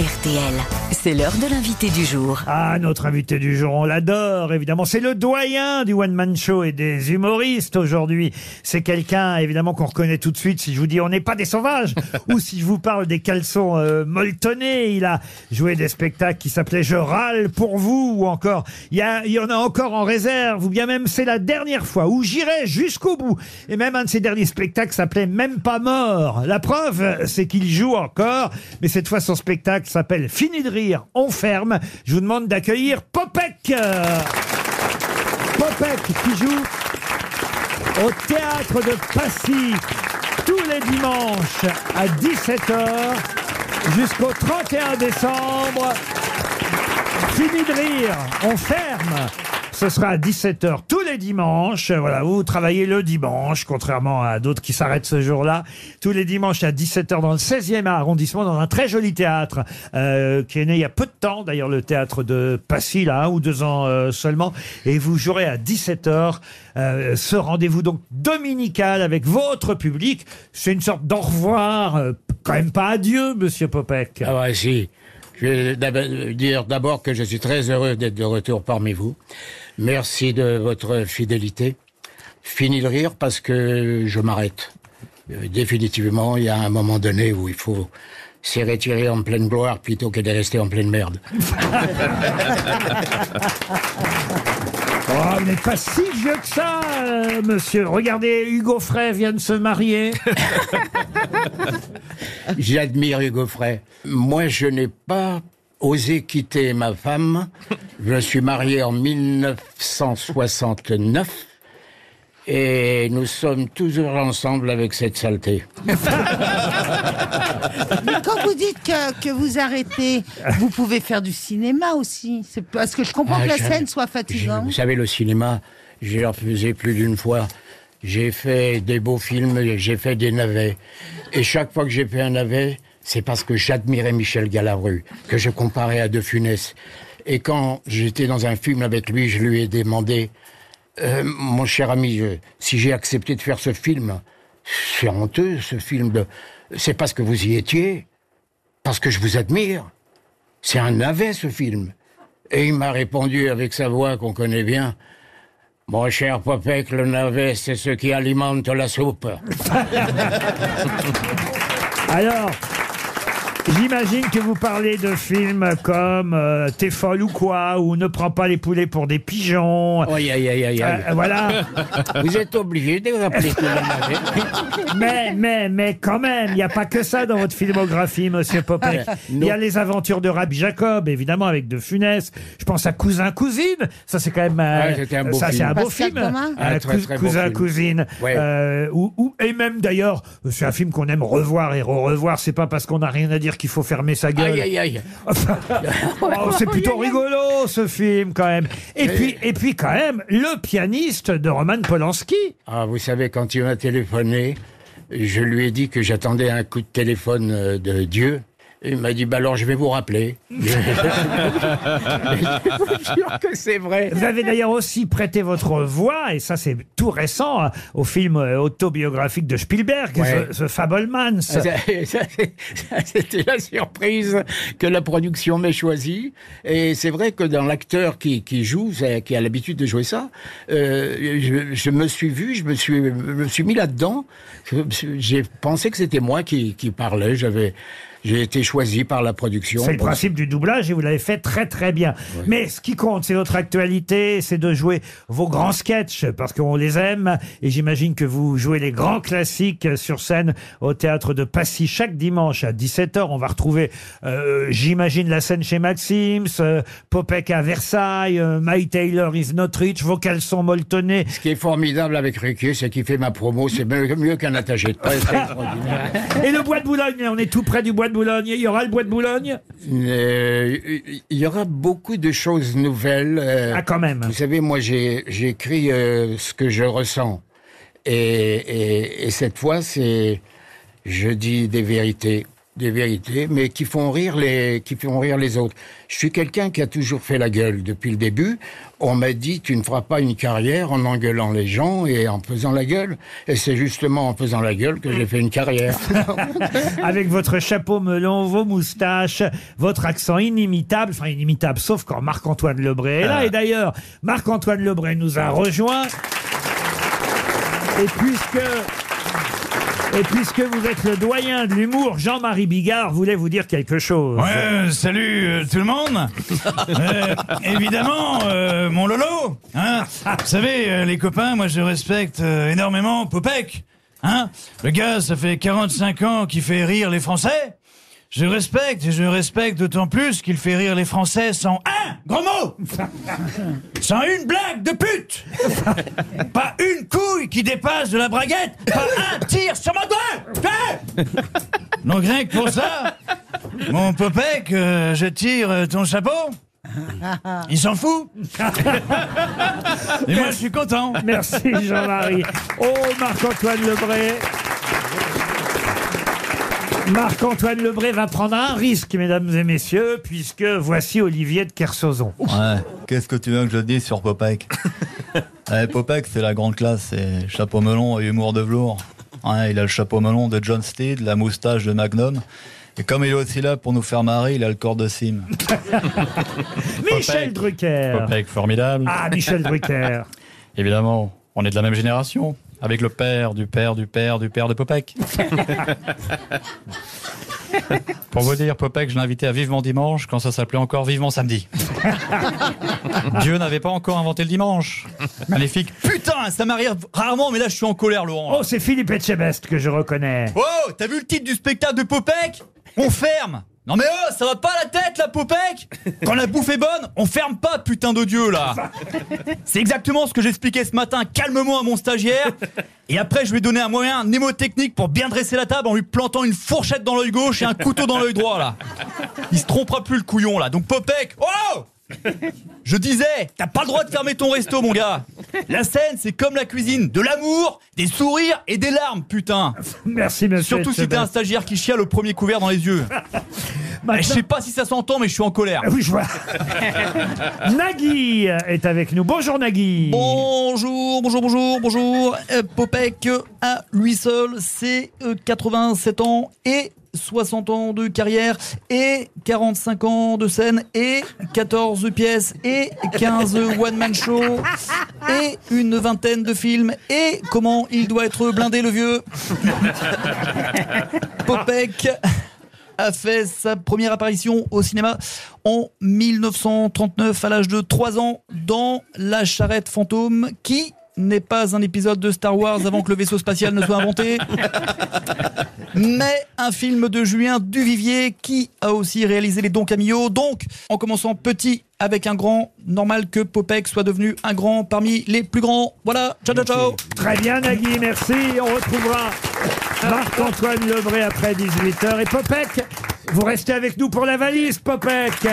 RTL. C'est l'heure de l'invité du jour. Ah, notre invité du jour, on l'adore, évidemment. C'est le doyen du one-man show et des humoristes aujourd'hui. C'est quelqu'un, évidemment, qu'on reconnaît tout de suite si je vous dis on n'est pas des sauvages ou si je vous parle des caleçons euh, molletonnés. Il a joué des spectacles qui s'appelaient Je râle pour vous ou encore, il y, a- il y en a encore en réserve ou bien même c'est la dernière fois où j'irai jusqu'au bout. Et même un de ses derniers spectacles s'appelait Même pas mort. La preuve, c'est qu'il joue encore, mais cette fois son spectacle s'appelle Fini de rire, on ferme. Je vous demande d'accueillir Popek. Popek qui joue au théâtre de Passy tous les dimanches à 17h jusqu'au 31 décembre. Fini de rire, on ferme. Ce sera à 17h tous les dimanches. Voilà, vous travaillez le dimanche, contrairement à d'autres qui s'arrêtent ce jour-là. Tous les dimanches à 17h dans le 16e arrondissement, dans un très joli théâtre euh, qui est né il y a peu de temps, d'ailleurs le théâtre de Passy, là, un ou deux ans euh, seulement. Et vous jouerez à 17h euh, ce rendez-vous donc dominical avec votre public. C'est une sorte d'au revoir, euh, quand même pas adieu, monsieur Popek. Ah ouais, si. Je vais d'ab- dire d'abord que je suis très heureux d'être de retour parmi vous. Merci de votre fidélité. Fini de rire parce que je m'arrête. Euh, Définitivement, il y a un moment donné où il faut s'y retirer en pleine gloire plutôt que de rester en pleine merde. Oh, vous pas si vieux que ça, euh, monsieur. Regardez, Hugo Frey vient de se marier. J'admire Hugo Frey. Moi, je n'ai pas osé quitter ma femme. Je suis marié en 1969 et nous sommes toujours ensemble avec cette saleté. Mais quand vous dites que, que vous arrêtez, vous pouvez faire du cinéma aussi. Parce que je comprends Ah, que la scène soit fatigante. vous savez, le cinéma, j'ai refusé plus d'une fois. J'ai fait des beaux films, j'ai fait des navets. Et chaque fois que j'ai fait un navet, c'est parce que j'admirais Michel Galabru, que je comparais à De Funès. Et quand j'étais dans un film avec lui, je lui ai demandé, Euh, mon cher ami, je- si j'ai accepté de faire ce film, c'est honteux, ce film de... C'est parce que vous y étiez, parce que je vous admire. C'est un navet, ce film. Et il m'a répondu avec sa voix qu'on connaît bien. Mon cher Popek, le navet, c'est ce qui alimente la soupe. Alors, j'imagine que vous parlez de films comme euh, T'es folle ou quoi, ou Ne prends pas les poulets pour des pigeons. Aïe, aïe, aïe, aïe, aïe. Euh, voilà. Vous êtes obligé de rappeler tout le navet. Mais, mais, mais quand même, il n'y a pas que ça dans votre filmographie, monsieur Popek. Il y a les aventures de Rabbi Jacob, évidemment, avec De Funès. Je pense à Cousin Cousine. Ça, c'est quand même. euh, Ouais, c'était un beau ça, c'est film. un beau Pascal film. Thomas Un très, Cous- très beau Cousin film. Cousine. Ouais. Euh, ou, ou- et même d'ailleurs, c'est un film qu'on aime revoir et re-revoir. C'est pas parce qu'on n'a rien à dire qu'il faut fermer sa gueule. Aïe, aïe, aïe. Oh, c'est plutôt rigolo ce film quand même. Et puis, et puis quand même, le pianiste de Roman Polanski. Ah, vous savez, quand il m'a téléphoné, je lui ai dit que j'attendais un coup de téléphone euh, de Dieu. Il m'a dit, bah alors je vais vous rappeler. je vous jure que c'est vrai. Vous avez d'ailleurs aussi prêté votre voix, et ça c'est tout récent, hein, au film euh, autobiographique de Spielberg, Ouais. The, The Fablemans. Ça, ça, ça, C'était la surprise que la production m'ait choisi. Et c'est vrai que dans l'acteur qui, qui joue, c'est- qui a l'habitude de jouer ça, euh, je, je me suis vu, je me suis, je me suis mis là-dedans. Je- J'ai pensé que c'était moi qui, qui parlais. J'avais, j'ai été choisi par la production. C'est le principe du doublage et vous l'avez fait très très bien. Mais ce qui compte, c'est votre actualité, c'est de jouer vos grands sketchs parce qu'on les aime et j'imagine que vous jouez les grands classiques sur scène au théâtre de Passy chaque dimanche à 17h. On va retrouver, euh, j'imagine, la scène chez Maxims, euh, Popek à Versailles, euh, My Taylor is not rich, vos caleçons molletonnés. Ce qui est formidable avec Ruquier, c'est qu'il fait ma promo. C'est mieux, mieux qu'un attaché de presse. Et le bois de Boulogne, on est tout près du bois de Boulogne. Il y aura le bois de Boulogne Euh, Il y aura beaucoup de choses nouvelles. euh, Ah, quand même. Vous savez, moi, j'ai écrit euh, ce que je ressens. Et, et, et cette fois, c'est. Je dis des vérités. Des vérités, mais qui font rire les, qui font rire les autres. Je suis quelqu'un qui a toujours fait la gueule depuis le début. On m'a dit, tu ne feras pas une carrière en engueulant les gens et en faisant la gueule. Et c'est justement en faisant la gueule que j'ai fait une carrière. Avec votre chapeau melon, vos moustaches, votre accent inimitable, enfin inimitable, sauf quand Marc-Antoine Lebré est là. Et d'ailleurs, Marc-Antoine Lebré nous a rejoints. Et puisque... Et puisque vous êtes le doyen de l'humour, Jean-Marie Bigard voulait vous dire quelque chose. Ouais, euh, salut euh, tout le monde. Euh, évidemment, euh, mon Lolo. Hein Vous savez, euh, les copains, moi je respecte euh, énormément Popek. Hein Le gars, ça fait 45 ans qu'il fait rire les Français. Je respecte et je respecte d'autant plus qu'il fait rire les Français sans un gros mot, sans une blague de pute, pas une couille qui dépasse de la braguette, pas un tir sur mon doigt. Donc rien que pour ça, mon Popek, euh, je tire euh, ton chapeau. Il s'en fout. Et moi, je suis content. Merci Jean-Marie. Oh, Marc-Antoine Lebré. Marc-Antoine Lebré va prendre un risque, mesdames et messieurs, puisque voici Olivier de Kersauzon. Ouais, qu'est-ce que tu veux que je dise sur Popek ouais, Popek, c'est la grande classe, c'est chapeau melon et humour de velours. Ouais, il a le chapeau melon de John Steed, la moustache de Magnum. Et comme il est aussi là pour nous faire marrer, il a le corps de Sim. Michel Drucker. Popek, formidable. Ah, Michel Drucker. Évidemment, on est de la même génération, avec le père du père du père du père de Popek. Pour vous dire, Popek, je l'ai invité à Vivement Dimanche quand ça s'appelait encore Vivement Samedi. Dieu n'avait pas encore inventé le dimanche. Magnifique. Putain, ça m'arrive rarement, mais là je suis en colère, Laurent. Oh, c'est Philippe Etchebest que je reconnais. Oh, t'as vu le titre du spectacle de Popek? On ferme Non mais oh, ça va pas la tête la Popek Quand la bouffe est bonne, on ferme pas, putain de Dieu là C'est exactement ce que j'expliquais ce matin calmement à mon stagiaire. Et après, je lui ai donné un moyen mnémotechnique pour bien dresser la table en lui plantant une fourchette dans l'œil gauche et un couteau dans l'œil droit là. Il se trompera plus le couillon là. Donc Popek, oh je disais, t'as pas le droit de fermer ton resto, mon gars. La scène, c'est comme la cuisine, de l'amour, des sourires et des larmes, putain. Merci, monsieur. Surtout si t'es un stagiaire qui chiale au premier couvert dans les yeux. Je sais pas si ça s'entend, mais je suis en colère. Oui, je vois. Nagui est avec nous. Bonjour Nagui. Bonjour, bonjour, bonjour, bonjour. Euh, Popek, à lui seul, c'est euh, 87 ans et 60 ans de carrière et 45 ans de scène et 14 pièces et 15 one-man show et une vingtaine de films et comment il doit être blindé le vieux? Popek a fait sa première apparition au cinéma en 1939 à l'âge de 3 ans dans La charrette fantôme qui n'est pas un épisode de Star Wars avant que le vaisseau spatial ne soit inventé, mais un film de Julien Duvivier qui a aussi réalisé Les Dons Camillo. Donc, en commençant petit avec un grand, normal que Popek soit devenu un grand parmi les plus grands. Voilà, ciao ciao ciao Très bien Nagui, merci. On retrouvera Marc-Antoine Lebré après 18h. Et Popek, vous restez avec nous pour la valise, Popek.